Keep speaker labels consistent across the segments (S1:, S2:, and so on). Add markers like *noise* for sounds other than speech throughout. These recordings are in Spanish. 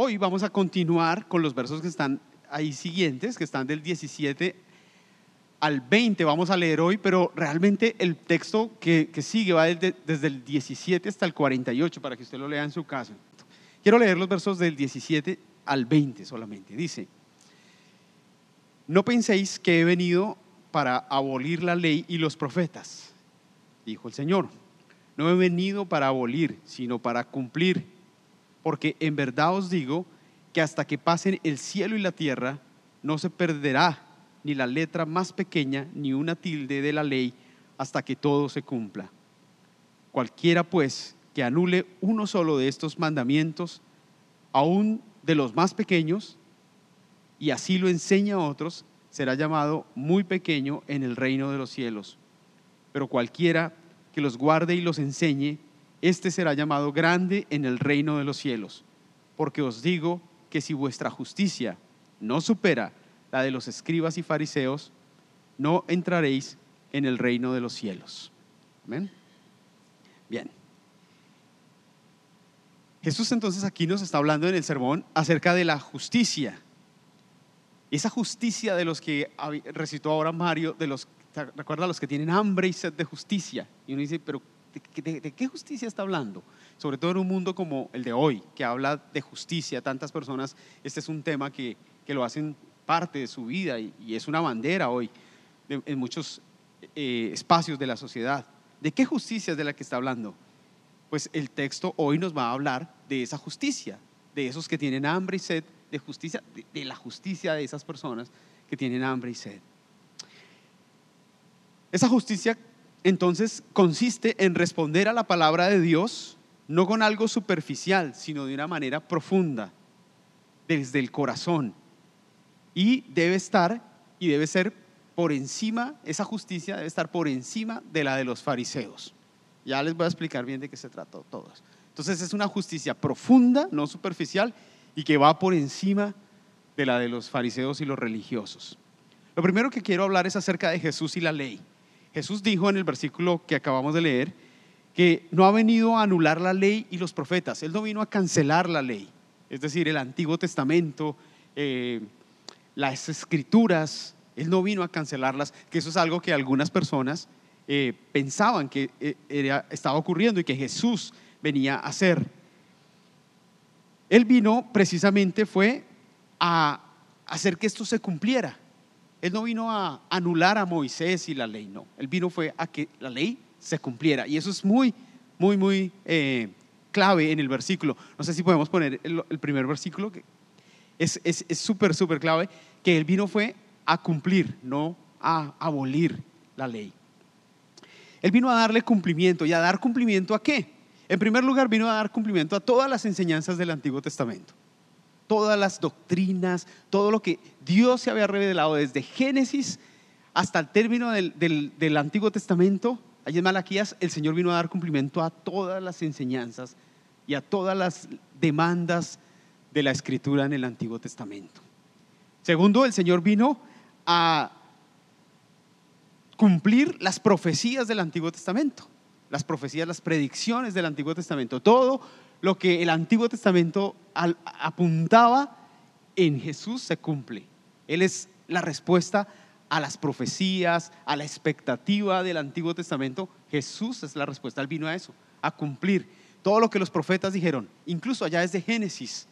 S1: Hoy vamos a continuar con los versos que están ahí siguientes, que están del 17 al 20, vamos a leer hoy, pero realmente el texto que, sigue va desde, el 17 hasta el 48, para que usted lo lea en su casa. Quiero leer los versos del 17 al 20 solamente. Dice, no penséis que he venido para abolir la ley y los profetas, dijo el Señor. No he venido para abolir, sino para cumplir porque en verdad os digo que hasta que pasen el cielo y la tierra, no se perderá ni la letra más pequeña ni una tilde de la ley hasta que todo se cumpla. Cualquiera pues que anule uno solo de estos mandamientos, aún de los más pequeños, y así lo enseña a otros, será llamado muy pequeño en el reino de los cielos. Pero cualquiera que los guarde y los enseñe, este será llamado grande en el reino de los cielos. Porque os digo que si vuestra justicia no supera la de los escribas y fariseos, no entraréis en el reino de los cielos. Amén. Bien. Jesús entonces aquí nos está hablando en el sermón acerca de la justicia. Esa justicia de los que recitó ahora Mario, de los, recuerda, los que tienen hambre y sed de justicia. Y uno dice, pero ¿De, qué justicia está hablando? Sobre todo en un mundo como el de hoy, que habla de justicia, tantas personas, este es un tema que, lo hacen parte de su vida y, es una bandera hoy en muchos eh, espacios de la sociedad. ¿De qué justicia es de la que está hablando? Pues el texto hoy nos va a hablar de esa justicia, de esos que tienen hambre y sed de justicia, de la justicia de esas personas que tienen hambre y sed. Esa justicia entonces consiste en responder a la palabra de Dios no con algo superficial, sino de una manera profunda, desde el corazón. Y debe estar y debe ser por encima, esa justicia debe estar por encima de la de los fariseos. Ya les voy a explicar bien de qué se trata todo. Entonces es una justicia profunda, no superficial, y que va por encima de la de los fariseos y los religiosos. Lo primero que quiero hablar es acerca de Jesús y la ley. Jesús dijo en el versículo que acabamos de leer que no ha venido a anular la ley y los profetas, Él no vino a cancelar la ley, es decir, el Antiguo Testamento, eh, las escrituras, Él no vino a cancelarlas, que eso es algo que algunas personas eh, pensaban que eh, estaba ocurriendo y que Jesús venía a hacer. Él vino precisamente fue a hacer que esto se cumpliera. Él no vino a anular a Moisés y la ley, no. Él vino fue a que la ley se cumpliera. Y eso es muy, muy, muy eh, clave en el versículo. No sé si podemos poner el, primer versículo, que es súper, es, súper clave, que Él vino fue a cumplir, no a abolir la ley. Él vino a darle cumplimiento. ¿Y a dar cumplimiento a qué? En primer lugar, vino a dar cumplimiento a todas las enseñanzas del Antiguo Testamento todas las doctrinas, todo lo que Dios se había revelado desde Génesis hasta el término del, Antiguo Testamento. Allí en Malaquías el Señor vino a dar cumplimiento a todas las enseñanzas y a todas las demandas de la escritura en el Antiguo Testamento. Segundo, el Señor vino a cumplir las profecías del Antiguo Testamento, las profecías, las predicciones del Antiguo Testamento, todo lo que el Antiguo Testamento apuntaba en Jesús se cumple. Él es la respuesta a las profecías, a la expectativa del Antiguo Testamento. Jesús es la respuesta. Él vino a eso, a cumplir todo lo que los profetas dijeron, incluso allá desde Génesis,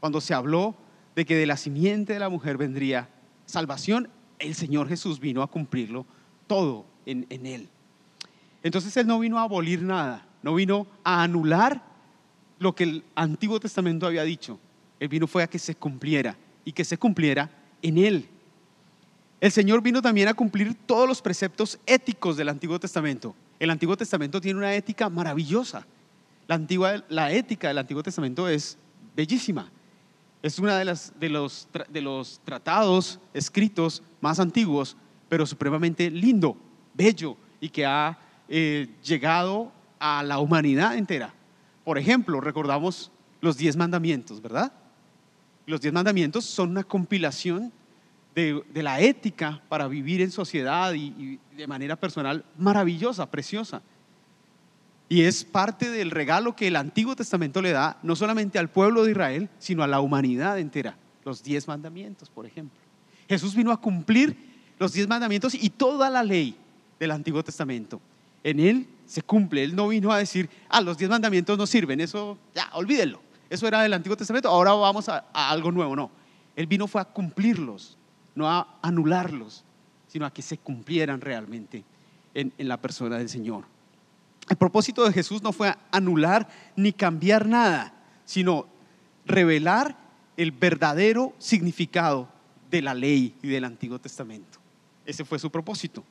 S1: cuando se habló de que de la simiente de la mujer vendría salvación, el Señor Jesús vino a cumplirlo todo en, en Él. Entonces Él no vino a abolir nada, no vino a anular lo que el Antiguo Testamento había dicho. El vino fue a que se cumpliera y que se cumpliera en él. El Señor vino también a cumplir todos los preceptos éticos del Antiguo Testamento. El Antiguo Testamento tiene una ética maravillosa. La, antigua, la ética del Antiguo Testamento es bellísima. Es uno de, de, los, de los tratados escritos más antiguos, pero supremamente lindo, bello y que ha eh, llegado a la humanidad entera. Por ejemplo, recordamos los diez mandamientos, ¿verdad? Los diez mandamientos son una compilación de, la ética para vivir en sociedad y, de manera personal maravillosa, preciosa. Y es parte del regalo que el Antiguo Testamento le da no solamente al pueblo de Israel, sino a la humanidad entera. Los diez mandamientos, por ejemplo. Jesús vino a cumplir los diez mandamientos y toda la ley del Antiguo Testamento. En él se cumple. Él no vino a decir, ah, los diez mandamientos no sirven, eso ya, olvídenlo. Eso era del Antiguo Testamento, ahora vamos a, a algo nuevo. No, él vino fue a cumplirlos, no a anularlos, sino a que se cumplieran realmente en, en la persona del Señor. El propósito de Jesús no fue anular ni cambiar nada, sino revelar el verdadero significado de la ley y del Antiguo Testamento. Ese fue su propósito.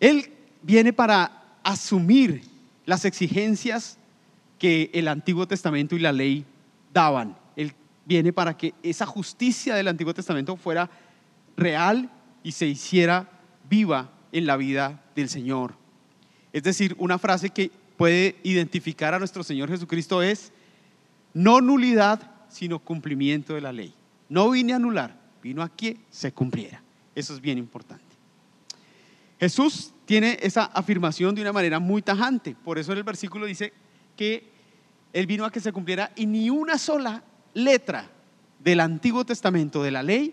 S1: Él viene para asumir las exigencias que el Antiguo Testamento y la ley daban. Él viene para que esa justicia del Antiguo Testamento fuera real y se hiciera viva en la vida del Señor. Es decir, una frase que puede identificar a nuestro Señor Jesucristo es no nulidad, sino cumplimiento de la ley. No vine a anular, vino a que se cumpliera. Eso es bien importante. Jesús tiene esa afirmación de una manera muy tajante. Por eso en el versículo dice que Él vino a que se cumpliera y ni una sola letra del Antiguo Testamento, de la ley,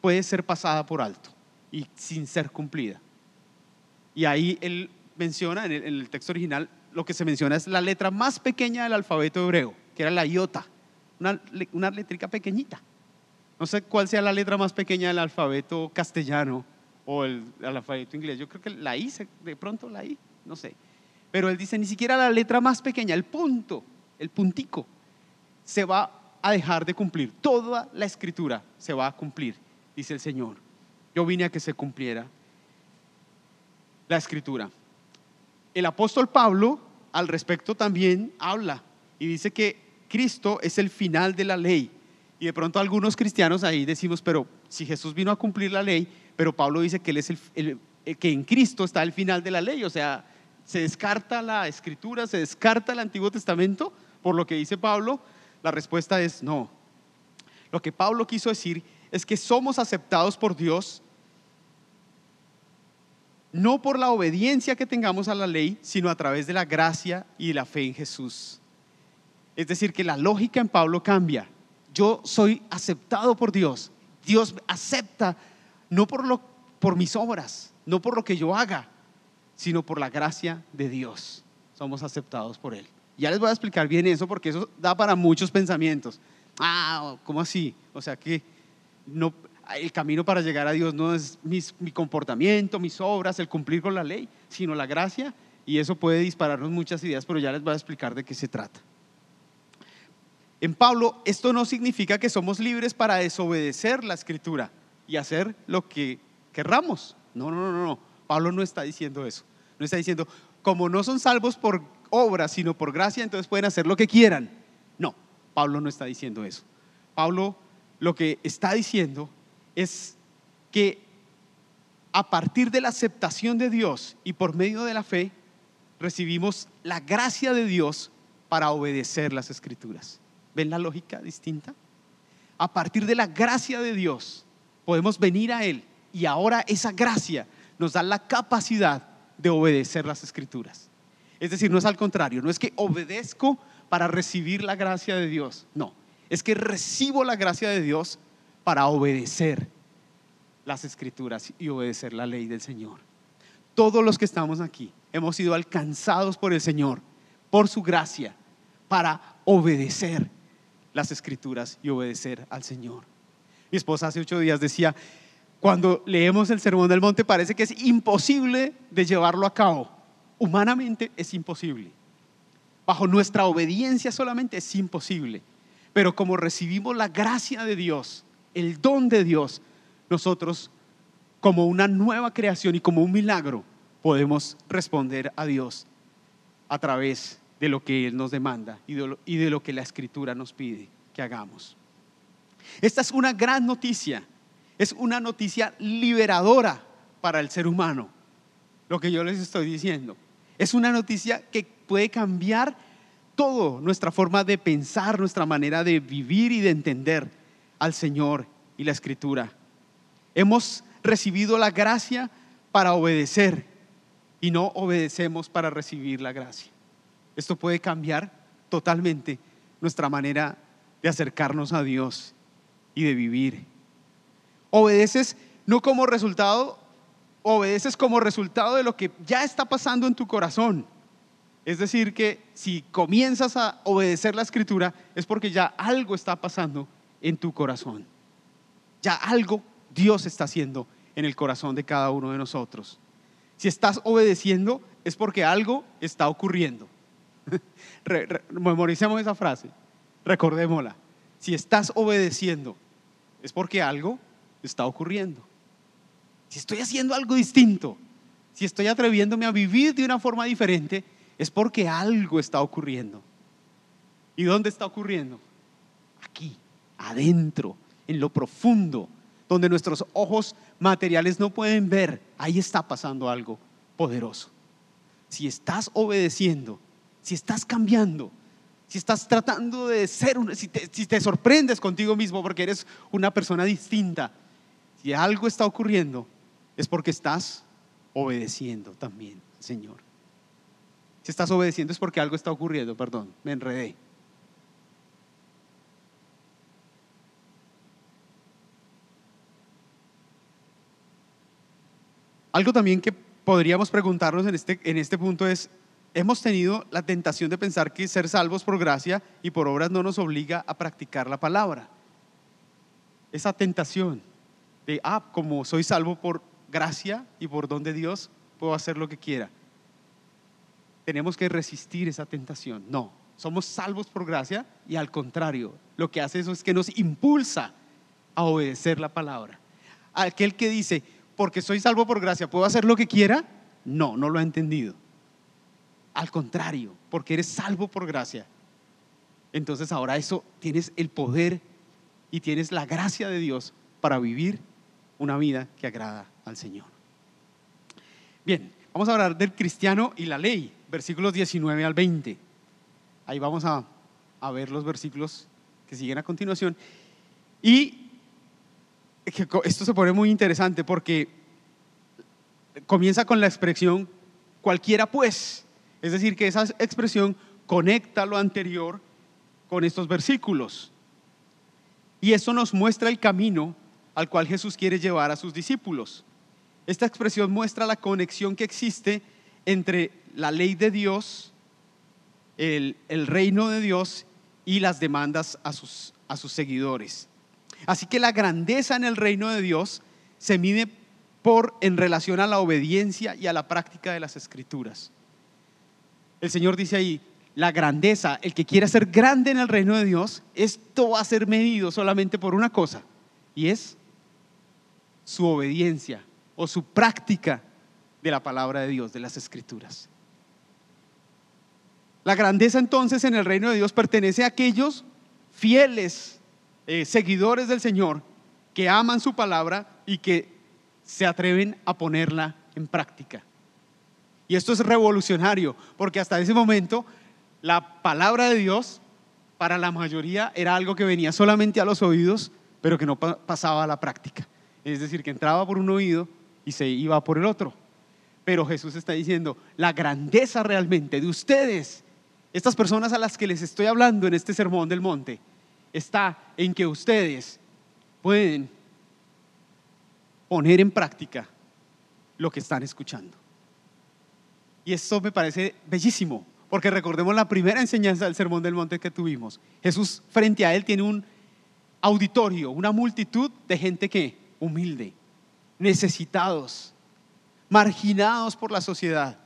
S1: puede ser pasada por alto y sin ser cumplida. Y ahí Él menciona, en el, texto original, lo que se menciona es la letra más pequeña del alfabeto hebreo, que era la iota, una, una letrica pequeñita. No sé cuál sea la letra más pequeña del alfabeto castellano o el, alfabeto inglés. Yo creo que la I, de pronto la I, no sé. Pero él dice, ni siquiera la letra más pequeña, el punto, el puntico, se va a dejar de cumplir. Toda la escritura se va a cumplir, dice el Señor. Yo vine a que se cumpliera la escritura. El apóstol Pablo al respecto también habla y dice que Cristo es el final de la ley y de pronto algunos cristianos ahí decimos, pero si Jesús vino a cumplir la ley, pero Pablo dice que, él es el, que en Cristo está el final de la ley, o sea, se descarta la escritura, se descarta el Antiguo Testamento, por lo que dice Pablo, la respuesta es no. Lo que Pablo quiso decir es que somos aceptados por Dios no por la obediencia que tengamos a la ley, sino a través de la gracia y la fe en Jesús. Es decir, que la lógica en Pablo cambia yo soy aceptado por Dios. Dios acepta no por, lo, por mis obras, no por lo que yo haga, sino por la gracia de Dios. Somos aceptados por Él. Ya les voy a explicar bien eso porque eso da para muchos pensamientos. Ah, ¿cómo así? O sea que no, el camino para llegar a Dios no es mi comportamiento, mis obras, el cumplir con la ley, sino la gracia. Y eso puede dispararnos muchas ideas, pero ya les voy a explicar de qué se trata. En Pablo, esto no significa que somos libres para desobedecer la escritura y hacer lo que querramos. No, no, no, no. Pablo no está diciendo eso. No está diciendo, como no son salvos por obra, sino por gracia, entonces pueden hacer lo que quieran. No, Pablo no está diciendo eso. Pablo lo que está diciendo es que a partir de la aceptación de Dios y por medio de la fe, recibimos la gracia de Dios para obedecer las escrituras. ¿Ven la lógica distinta? A partir de la gracia de Dios podemos venir a Él y ahora esa gracia nos da la capacidad de obedecer las escrituras. Es decir, no es al contrario, no es que obedezco para recibir la gracia de Dios, no, es que recibo la gracia de Dios para obedecer las escrituras y obedecer la ley del Señor. Todos los que estamos aquí hemos sido alcanzados por el Señor, por su gracia, para obedecer las escrituras y obedecer al Señor. Mi esposa hace ocho días decía, cuando leemos el Sermón del Monte parece que es imposible de llevarlo a cabo. Humanamente es imposible. Bajo nuestra obediencia solamente es imposible. Pero como recibimos la gracia de Dios, el don de Dios, nosotros como una nueva creación y como un milagro podemos responder a Dios a través de lo que Él nos demanda y de lo, que la Escritura nos pide que hagamos. Esta es una gran noticia, es una noticia liberadora para el ser humano, lo que yo les estoy diciendo. Es una noticia que puede cambiar todo, nuestra forma de pensar, nuestra manera de vivir y de entender al Señor y la Escritura. Hemos recibido la gracia para obedecer y no obedecemos para recibir la gracia. Esto puede cambiar totalmente nuestra manera de acercarnos a Dios de vivir. Obedeces no como resultado, obedeces como resultado de lo que ya está pasando en tu corazón. Es decir, que si comienzas a obedecer la escritura es porque ya algo está pasando en tu corazón. Ya algo Dios está haciendo en el corazón de cada uno de nosotros. Si estás obedeciendo es porque algo está ocurriendo. *laughs* memoricemos esa frase, recordémosla. Si estás obedeciendo es porque algo está ocurriendo. Si estoy haciendo algo distinto, si estoy atreviéndome a vivir de una forma diferente, es porque algo está ocurriendo. ¿Y dónde está ocurriendo? Aquí, adentro, en lo profundo, donde nuestros ojos materiales no pueden ver. Ahí está pasando algo poderoso. Si estás obedeciendo, si estás cambiando, si estás tratando de ser, si, te, si te sorprendes contigo mismo porque eres una persona distinta, si algo está ocurriendo, es porque estás obedeciendo también, Señor. Si estás obedeciendo es porque algo está ocurriendo, perdón, me enredé. Algo también que podríamos preguntarnos en este, en este punto es, hemos tenido la tentación de pensar que ser salvos por gracia y por obras no nos obliga a practicar la palabra. Esa tentación de, ah, como soy salvo por gracia y por don de Dios, puedo hacer lo que quiera tenemos que resistir esa tentación. No, somos salvos por gracia y al contrario, lo que hace eso es que nos impulsa a obedecer la palabra. Aquel que dice, porque soy salvo por gracia, ¿puedo hacer lo que quiera? No, no lo ha entendido. Al contrario, porque eres salvo por gracia. Entonces ahora eso tienes el poder y tienes la gracia de Dios para vivir una vida que agrada al Señor. Bien, vamos a hablar del cristiano y la ley versículos 19 al 20. Ahí vamos a, a ver los versículos que siguen a continuación. Y esto se pone muy interesante porque comienza con la expresión cualquiera pues. Es decir, que esa expresión conecta lo anterior con estos versículos. Y eso nos muestra el camino al cual Jesús quiere llevar a sus discípulos. Esta expresión muestra la conexión que existe entre la ley de Dios, el, reino de Dios y las demandas a sus, a sus seguidores. Así que la grandeza en el reino de Dios se mide por en relación a la obediencia y a la práctica de las escrituras. El Señor dice ahí, la grandeza, el que quiera ser grande en el reino de Dios, esto va a ser medido solamente por una cosa, y es su obediencia o su práctica de la palabra de Dios, de las escrituras. La grandeza entonces en el reino de Dios pertenece a aquellos fieles eh, seguidores del Señor que aman su palabra y que se atreven a ponerla en práctica. Y esto es revolucionario, porque hasta ese momento la palabra de Dios para la mayoría era algo que venía solamente a los oídos, pero que no pasaba a la práctica. Es decir, que entraba por un oído y se iba por el otro. Pero Jesús está diciendo, la grandeza realmente de ustedes estas personas a las que les estoy hablando en este sermón del monte está en que ustedes pueden poner en práctica lo que están escuchando. Y esto me parece bellísimo, porque recordemos la primera enseñanza del Sermón del Monte que tuvimos. Jesús frente a él tiene un auditorio, una multitud de gente que humilde, necesitados, marginados por la sociedad,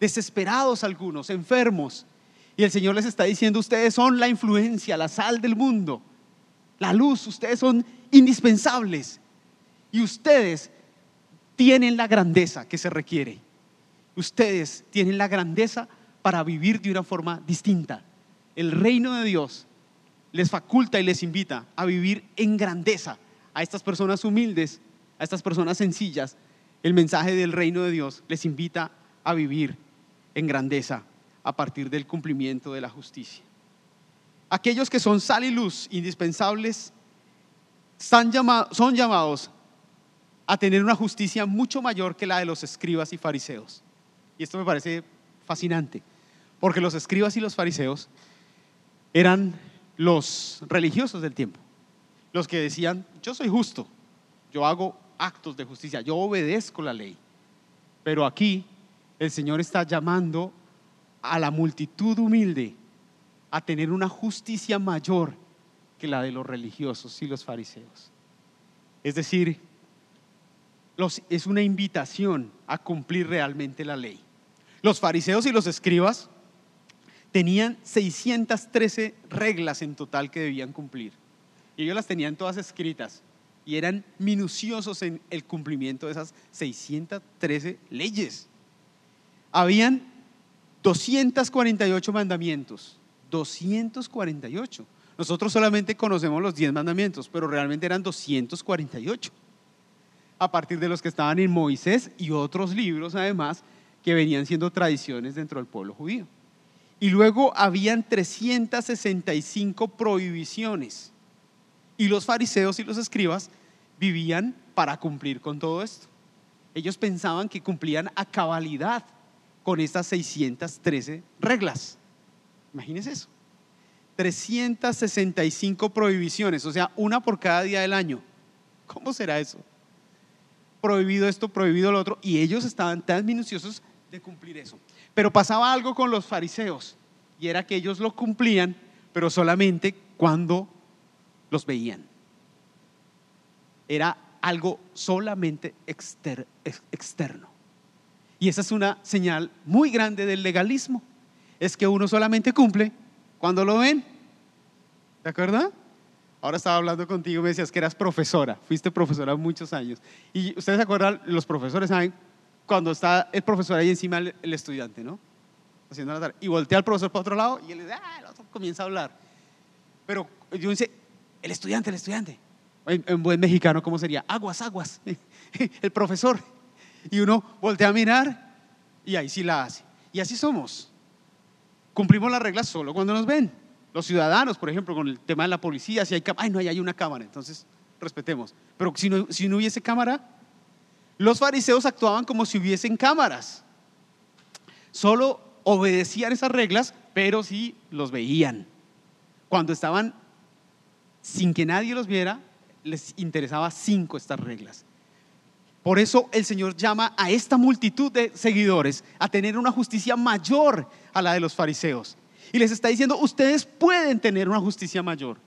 S1: desesperados algunos, enfermos, y el Señor les está diciendo, ustedes son la influencia, la sal del mundo, la luz, ustedes son indispensables. Y ustedes tienen la grandeza que se requiere. Ustedes tienen la grandeza para vivir de una forma distinta. El reino de Dios les faculta y les invita a vivir en grandeza a estas personas humildes, a estas personas sencillas. El mensaje del reino de Dios les invita a vivir en grandeza a partir del cumplimiento de la justicia. Aquellos que son sal y luz indispensables son llamados a tener una justicia mucho mayor que la de los escribas y fariseos. Y esto me parece fascinante, porque los escribas y los fariseos eran los religiosos del tiempo, los que decían, yo soy justo, yo hago actos de justicia, yo obedezco la ley. Pero aquí el Señor está llamando a la multitud humilde a tener una justicia mayor que la de los religiosos y los fariseos. Es decir, es una invitación a cumplir realmente la ley. Los fariseos y los escribas tenían 613 reglas en total que debían cumplir. Y ellos las tenían todas escritas y eran minuciosos en el cumplimiento de esas 613 leyes. Habían 248 mandamientos, 248. Nosotros solamente conocemos los 10 mandamientos, pero realmente eran 248. A partir de los que estaban en Moisés y otros libros además que venían siendo tradiciones dentro del pueblo judío. Y luego habían 365 prohibiciones. Y los fariseos y los escribas vivían para cumplir con todo esto. Ellos pensaban que cumplían a cabalidad con estas 613 reglas. Imagínense eso. 365 prohibiciones, o sea, una por cada día del año. ¿Cómo será eso? Prohibido esto, prohibido lo otro, y ellos estaban tan minuciosos de cumplir eso. Pero pasaba algo con los fariseos, y era que ellos lo cumplían, pero solamente cuando los veían. Era algo solamente externo. Y esa es una señal muy grande del legalismo. Es que uno solamente cumple cuando lo ven. ¿De acuerdo? Ahora estaba hablando contigo, me decías que eras profesora, fuiste profesora muchos años. Y ustedes se acuerdan, los profesores saben cuando está el profesor ahí encima del estudiante, ¿no? Haciendo la tarea. Y voltea al profesor para otro lado y él dice, ah, el otro comienza a hablar. Pero yo dice, el estudiante, el estudiante. En, buen mexicano, ¿cómo sería? Aguas, aguas. *laughs* el profesor. Y uno voltea a mirar y ahí sí la hace. Y así somos. Cumplimos las reglas solo cuando nos ven. Los ciudadanos, por ejemplo, con el tema de la policía, si hay ay, no, hay una cámara, entonces respetemos. Pero si no, si no hubiese cámara, los fariseos actuaban como si hubiesen cámaras. Solo obedecían esas reglas, pero sí los veían. Cuando estaban sin que nadie los viera, les interesaba cinco estas reglas. Por eso el Señor llama a esta multitud de seguidores a tener una justicia mayor a la de los fariseos. Y les está diciendo, ustedes pueden tener una justicia mayor.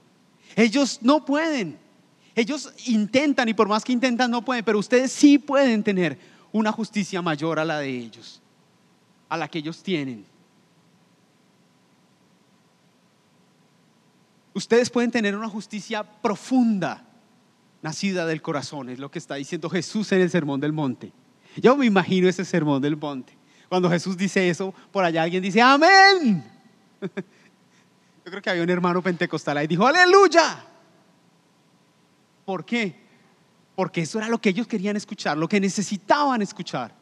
S1: Ellos no pueden. Ellos intentan y por más que intentan no pueden, pero ustedes sí pueden tener una justicia mayor a la de ellos, a la que ellos tienen. Ustedes pueden tener una justicia profunda, nacida del corazón, es lo que está diciendo Jesús en el Sermón del Monte. Yo me imagino ese Sermón del Monte. Cuando Jesús dice eso, por allá alguien dice, amén. *laughs* Yo creo que había un hermano pentecostal ahí y dijo, aleluya. ¿Por qué? Porque eso era lo que ellos querían escuchar, lo que necesitaban escuchar.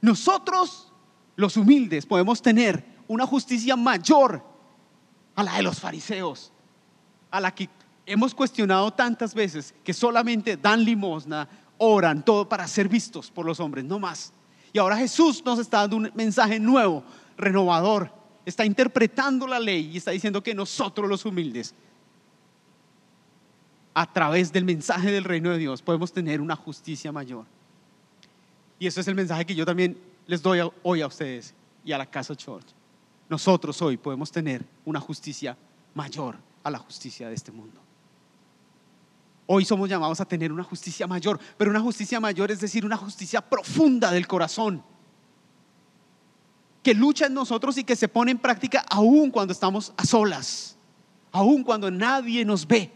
S1: Nosotros, los humildes, podemos tener una justicia mayor a la de los fariseos, a la que hemos cuestionado tantas veces, que solamente dan limosna, oran, todo para ser vistos por los hombres, no más. Y ahora Jesús nos está dando un mensaje nuevo, renovador. Está interpretando la ley y está diciendo que nosotros los humildes a través del mensaje del reino de Dios podemos tener una justicia mayor. Y eso es el mensaje que yo también les doy hoy a ustedes y a la Casa Church. Nosotros hoy podemos tener una justicia mayor a la justicia de este mundo. Hoy somos llamados a tener una justicia mayor, pero una justicia mayor es decir, una justicia profunda del corazón, que lucha en nosotros y que se pone en práctica aún cuando estamos a solas, aún cuando nadie nos ve,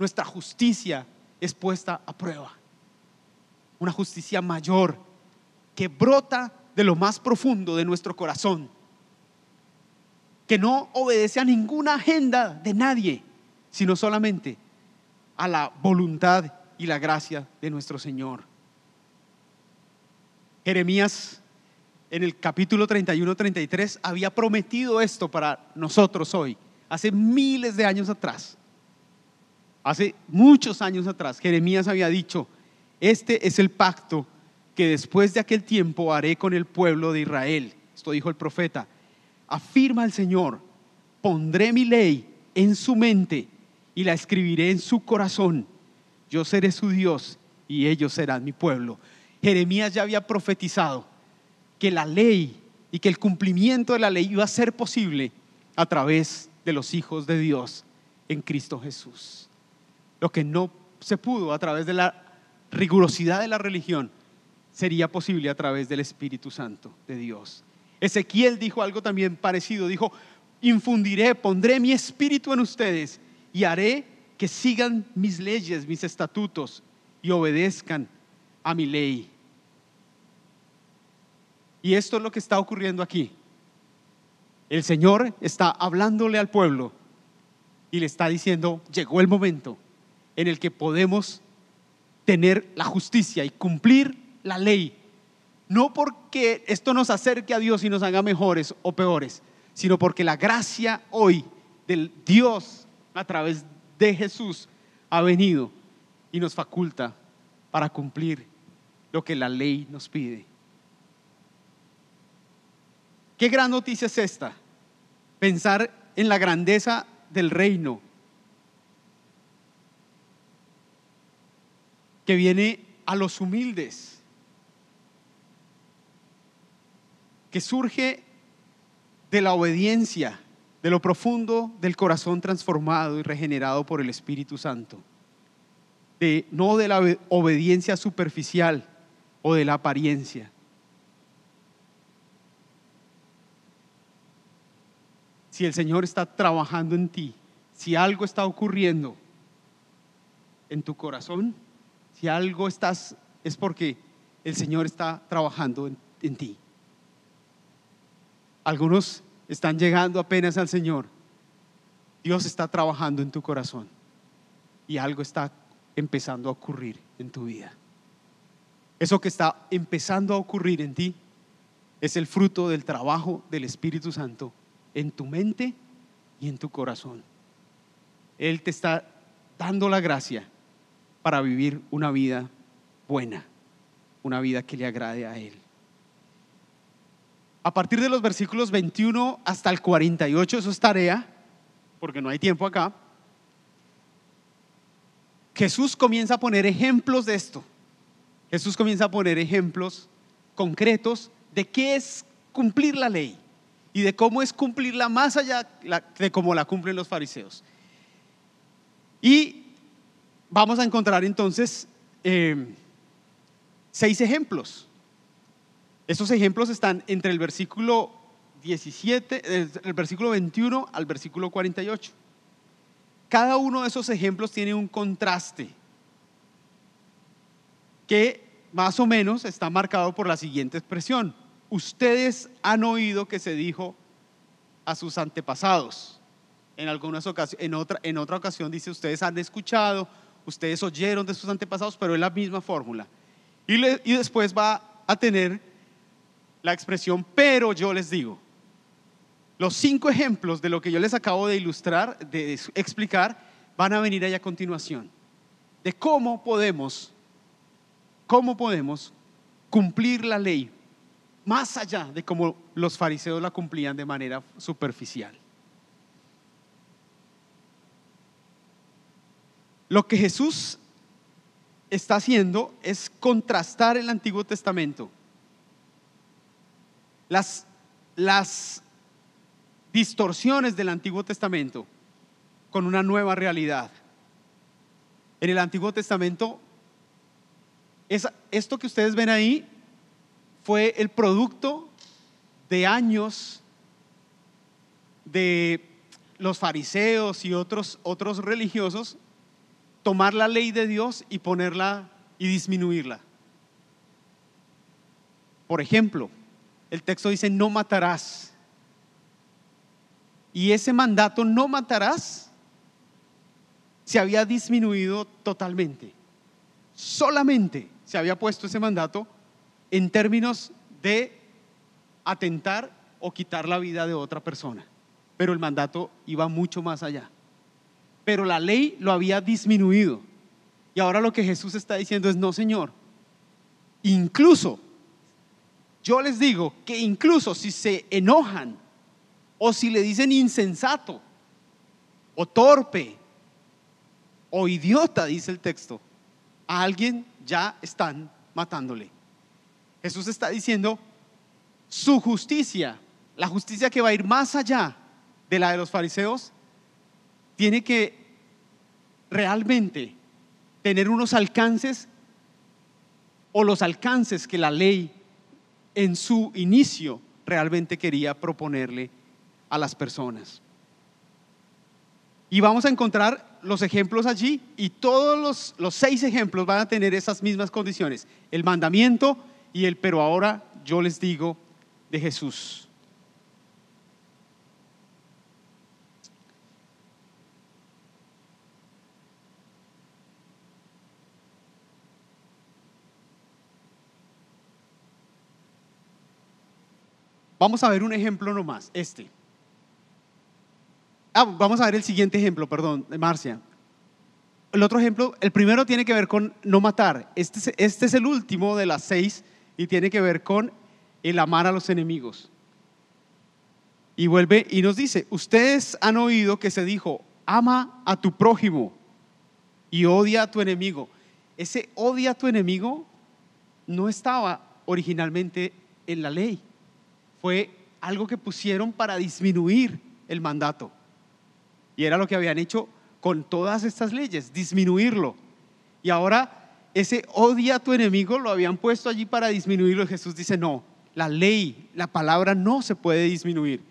S1: nuestra justicia es puesta a prueba. Una justicia mayor que brota de lo más profundo de nuestro corazón, que no obedece a ninguna agenda de nadie, sino solamente a la voluntad y la gracia de nuestro Señor. Jeremías en el capítulo 31-33 había prometido esto para nosotros hoy, hace miles de años atrás. Hace muchos años atrás, Jeremías había dicho, este es el pacto porque después de aquel tiempo haré con el pueblo de Israel. Esto dijo el profeta. Afirma el Señor, pondré mi ley en su mente y la escribiré en su corazón. Yo seré su Dios y ellos serán mi pueblo. Jeremías ya había profetizado que la ley y que el cumplimiento de la ley iba a ser posible a través de los hijos de Dios en Cristo Jesús. Lo que no se pudo a través de la rigurosidad de la religión sería posible a través del Espíritu Santo de Dios. Ezequiel dijo algo también parecido, dijo, infundiré, pondré mi espíritu en ustedes y haré que sigan mis leyes, mis estatutos y obedezcan a mi ley. Y esto es lo que está ocurriendo aquí. El Señor está hablándole al pueblo y le está diciendo, llegó el momento en el que podemos tener la justicia y cumplir la ley. No porque esto nos acerque a Dios y nos haga mejores o peores, sino porque la gracia hoy del Dios a través de Jesús ha venido y nos faculta para cumplir lo que la ley nos pide. Qué gran noticia es esta. Pensar en la grandeza del reino que viene a los humildes, que surge de la obediencia, de lo profundo del corazón transformado y regenerado por el Espíritu Santo, de, no de la obediencia superficial o de la apariencia. Si el Señor está trabajando en ti, si algo está ocurriendo en tu corazón, si algo estás, es porque el Señor está trabajando en, en ti. Algunos están llegando apenas al Señor. Dios está trabajando en tu corazón y algo está empezando a ocurrir en tu vida. Eso que está empezando a ocurrir en ti es el fruto del trabajo del Espíritu Santo en tu mente y en tu corazón. Él te está dando la gracia para vivir una vida buena, una vida que le agrade a Él. A partir de los versículos 21 hasta el 48, eso es tarea, porque no hay tiempo acá, Jesús comienza a poner ejemplos de esto. Jesús comienza a poner ejemplos concretos de qué es cumplir la ley y de cómo es cumplirla más allá de cómo la cumplen los fariseos. Y vamos a encontrar entonces eh, seis ejemplos. Esos ejemplos están entre el versículo 17, el versículo 21 al versículo 48. Cada uno de esos ejemplos tiene un contraste que más o menos está marcado por la siguiente expresión ustedes han oído que se dijo a sus antepasados. En algunas en otra, en otra ocasión dice, ustedes han escuchado, ustedes oyeron de sus antepasados, pero es la misma fórmula. Y, y después va a tener la expresión, pero yo les digo. Los cinco ejemplos de lo que yo les acabo de ilustrar, de explicar, van a venir ahí a continuación. De cómo podemos, cómo podemos cumplir la ley más allá de cómo los fariseos la cumplían de manera superficial. Lo que Jesús está haciendo es contrastar el Antiguo Testamento. Las, las distorsiones del Antiguo Testamento con una nueva realidad. En el Antiguo Testamento, es, esto que ustedes ven ahí fue el producto de años de los fariseos y otros, otros religiosos tomar la ley de Dios y ponerla y disminuirla. Por ejemplo, el texto dice, no matarás. Y ese mandato, no matarás, se había disminuido totalmente. Solamente se había puesto ese mandato en términos de atentar o quitar la vida de otra persona. Pero el mandato iba mucho más allá. Pero la ley lo había disminuido. Y ahora lo que Jesús está diciendo es, no, Señor, Incluso, yo les digo que incluso si se enojan o si le dicen insensato o torpe o idiota, dice el texto, a alguien ya están matándole. Jesús está diciendo su justicia, la justicia que va a ir más allá de la de los fariseos, tiene que realmente tener unos alcances o los alcances que la ley en su inicio realmente quería proponerle a las personas. Y vamos a encontrar los ejemplos allí y todos los, los, seis ejemplos van a tener esas mismas condiciones. El mandamiento y el pero ahora yo les digo de Jesús. Vamos a ver un ejemplo nomás, este. Ah, vamos a ver el siguiente ejemplo, perdón, Marcia. El otro ejemplo, el primero tiene que ver con no matar. Este es, este es el último de las seis y tiene que ver con el amar a los enemigos. Y vuelve y nos dice, ustedes han oído que se dijo, ama a tu prójimo y odia a tu enemigo. Ese odia a tu enemigo no estaba originalmente en la ley fue algo que pusieron para disminuir el mandato. Y era lo que habían hecho con todas estas leyes, disminuirlo. Y ahora ese odia a tu enemigo lo habían puesto allí para disminuirlo. Jesús dice, no, la ley, la palabra no se puede disminuir.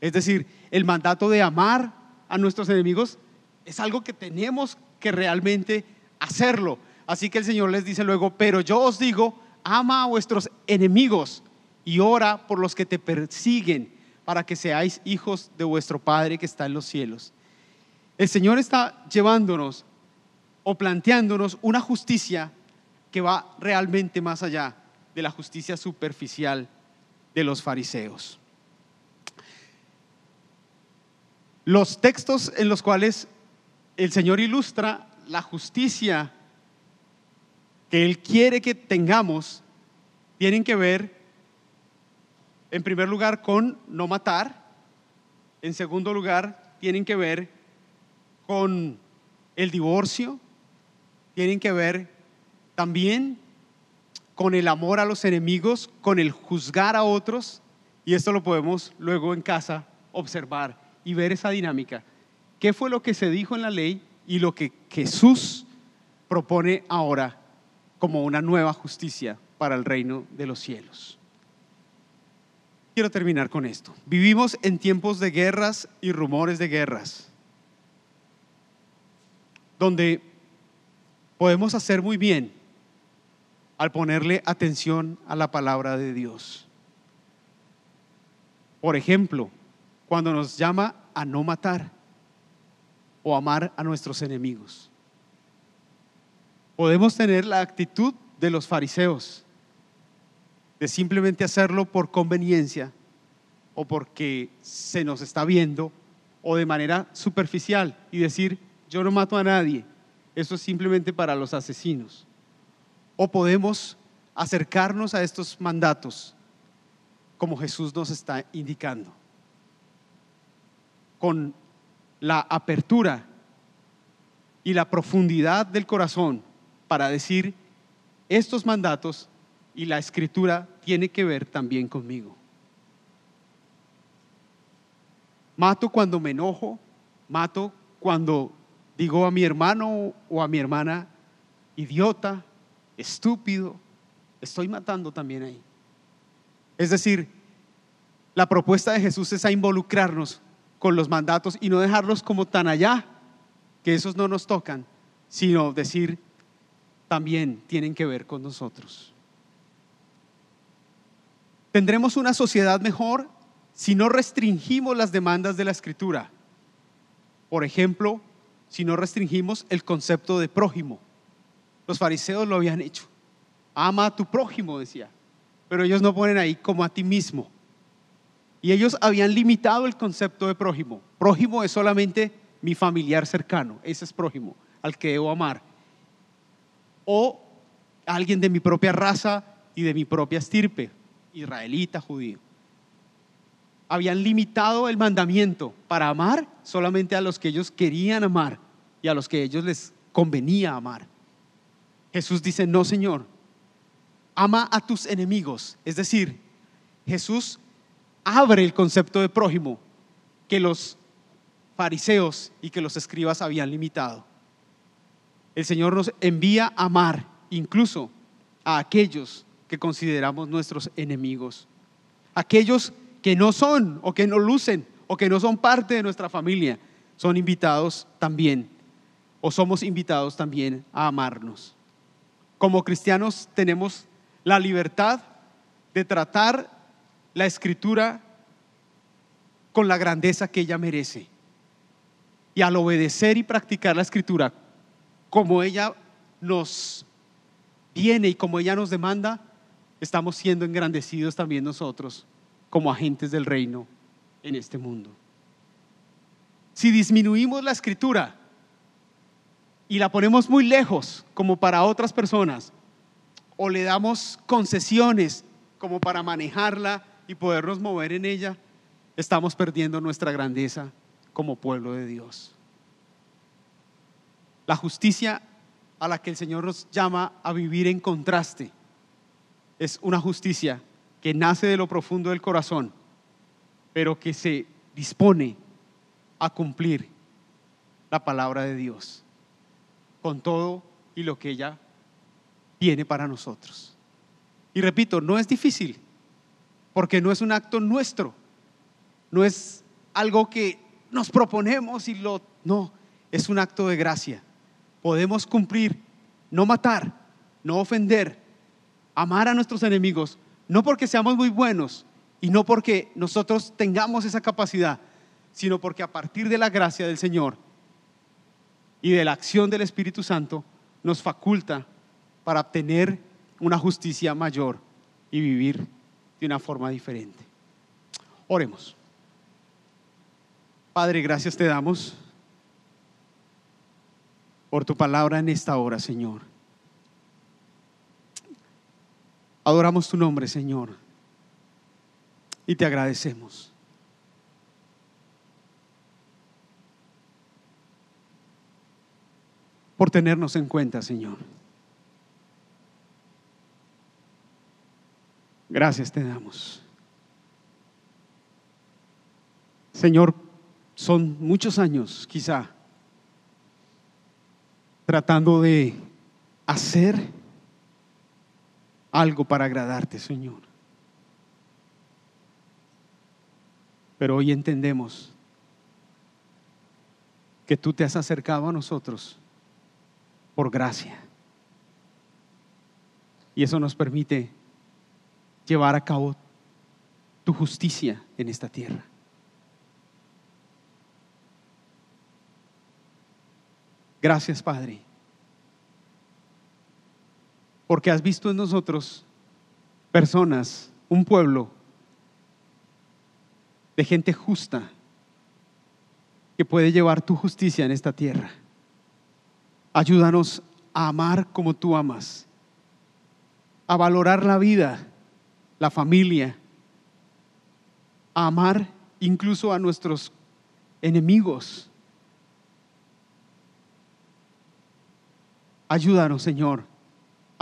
S1: Es decir, el mandato de amar a nuestros enemigos es algo que tenemos que realmente hacerlo. Así que el Señor les dice luego, pero yo os digo, ama a vuestros enemigos y ora por los que te persiguen para que seáis hijos de vuestro Padre que está en los cielos. El Señor está llevándonos o planteándonos una justicia que va realmente más allá de la justicia superficial de los fariseos. Los textos en los cuales el Señor ilustra la justicia que Él quiere que tengamos tienen que ver en primer lugar, con no matar. En segundo lugar, tienen que ver con el divorcio. Tienen que ver también con el amor a los enemigos, con el juzgar a otros. Y esto lo podemos luego en casa observar y ver esa dinámica. ¿Qué fue lo que se dijo en la ley y lo que Jesús propone ahora como una nueva justicia para el reino de los cielos? Quiero terminar con esto. Vivimos en tiempos de guerras y rumores de guerras, donde podemos hacer muy bien al ponerle atención a la palabra de Dios. Por ejemplo, cuando nos llama a no matar o amar a nuestros enemigos. Podemos tener la actitud de los fariseos de simplemente hacerlo por conveniencia o porque se nos está viendo o de manera superficial y decir, yo no mato a nadie, eso es simplemente para los asesinos. O podemos acercarnos a estos mandatos como Jesús nos está indicando, con la apertura y la profundidad del corazón para decir, estos mandatos y la escritura tiene que ver también conmigo. Mato cuando me enojo, mato cuando digo a mi hermano o a mi hermana, idiota, estúpido, estoy matando también ahí. Es decir, la propuesta de Jesús es a involucrarnos con los mandatos y no dejarlos como tan allá, que esos no nos tocan, sino decir, también tienen que ver con nosotros. Tendremos una sociedad mejor si no restringimos las demandas de la escritura. Por ejemplo, si no restringimos el concepto de prójimo. Los fariseos lo habían hecho. Ama a tu prójimo, decía. Pero ellos no ponen ahí como a ti mismo. Y ellos habían limitado el concepto de prójimo. Prójimo es solamente mi familiar cercano. Ese es prójimo, al que debo amar. O alguien de mi propia raza, y de mi propia estirpe, israelita, judío. Habían limitado el mandamiento para amar solamente a los que ellos querían amar y a los que ellos les convenía amar. Jesús dice, no, Señor, ama a tus enemigos. Es decir, Jesús abre el concepto de prójimo que los fariseos y que los escribas habían limitado. El Señor nos envía a amar incluso a aquellos que consideramos nuestros enemigos, aquellos que no son o que no lucen o que no son parte de nuestra familia, son invitados también o somos invitados también a amarnos. Como cristianos tenemos la libertad de tratar la escritura con la grandeza que ella merece. Y al obedecer y practicar la escritura como ella nos viene y como ella nos demanda, estamos siendo engrandecidos también nosotros como agentes del reino en este mundo. Si disminuimos la escritura y la ponemos muy lejos como para otras personas, o le damos concesiones como para manejarla y podernos mover en ella, estamos perdiendo nuestra grandeza como pueblo de Dios. La justicia a la que el Señor nos llama a vivir en contraste es una justicia que nace de lo profundo del corazón, pero que se dispone a cumplir la palabra de Dios con todo y lo que ella tiene para nosotros. Y repito, no es difícil, porque no es un acto nuestro, no es algo que nos proponemos y lo... No, es un acto de gracia. Podemos cumplir, no matar, no ofender, amar a nuestros enemigos, no porque seamos muy buenos y no porque nosotros tengamos esa capacidad, sino porque a partir de la gracia del Señor y de la acción del Espíritu Santo nos faculta para obtener una justicia mayor y vivir de una forma diferente. Oremos. Padre, gracias te damos por tu palabra en esta hora, Señor. Adoramos tu nombre, Señor, y te agradecemos. por tenernos en cuenta, Señor. Gracias te damos. Señor, son muchos años quizá tratando de hacer algo para agradarte, Señor. Pero hoy entendemos que tú te has acercado a nosotros por gracia. Y eso nos permite llevar a cabo tu justicia en esta tierra. Gracias, Padre, porque has visto en nosotros personas, un pueblo de gente justa que puede llevar tu justicia en esta tierra. Ayúdanos a amar como tú amas, a valorar la vida, la familia, a amar incluso a nuestros enemigos Ayúdanos, Señor,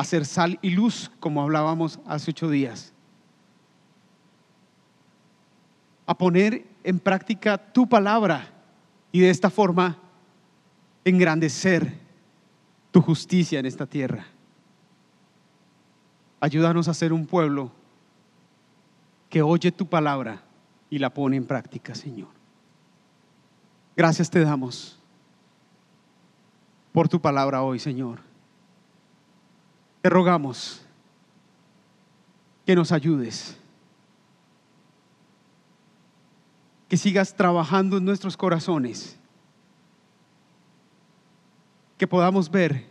S1: a ser sal y luz, como hablábamos hace ocho días. A poner en práctica tu palabra y de esta forma engrandecer tu justicia en esta tierra. Ayúdanos a ser un pueblo que oye tu palabra y la pone en práctica, Señor. Gracias te damos por tu palabra hoy, Señor. Te rogamos que nos ayudes, que sigas trabajando en nuestros corazones, que podamos ver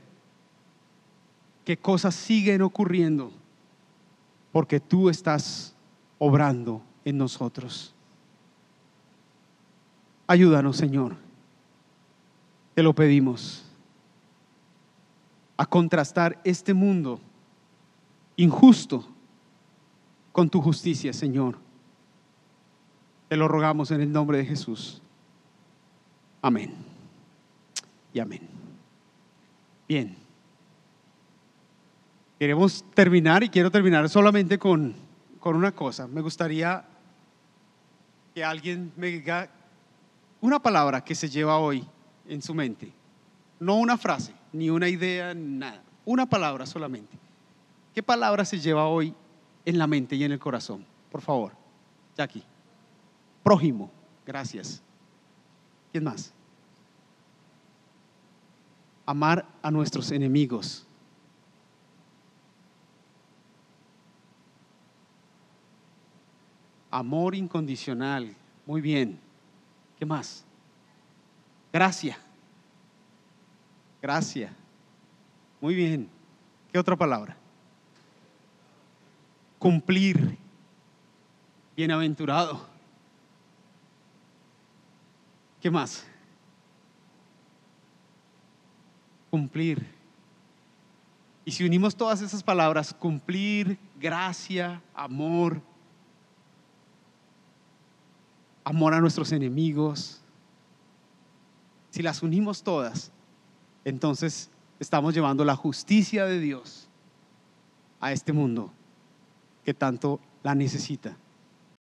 S1: qué cosas siguen ocurriendo porque tú estás obrando en nosotros. Ayúdanos, Señor. Te lo pedimos a contrastar este mundo injusto con tu justicia, Señor. Te lo rogamos en el nombre de Jesús. Amén. Y amén. Bien. Queremos terminar y quiero terminar solamente con, con una cosa. Me gustaría que alguien me diga una palabra que se lleva hoy en su mente. No una frase, ni una idea, nada. Una palabra solamente. ¿Qué palabra se lleva hoy en la mente y en el corazón? Por favor, Jackie. Prójimo, gracias. ¿Quién más? Amar a nuestros enemigos. Amor incondicional. Muy bien. ¿Qué más? Gracia. Gracia. Muy bien. ¿Qué otra palabra? Cumplir. Bienaventurado. ¿Qué más? Cumplir. Y si unimos todas esas palabras, cumplir, gracia, amor, amor a nuestros enemigos, si las unimos todas, entonces estamos llevando la justicia de Dios a este mundo que tanto la necesita.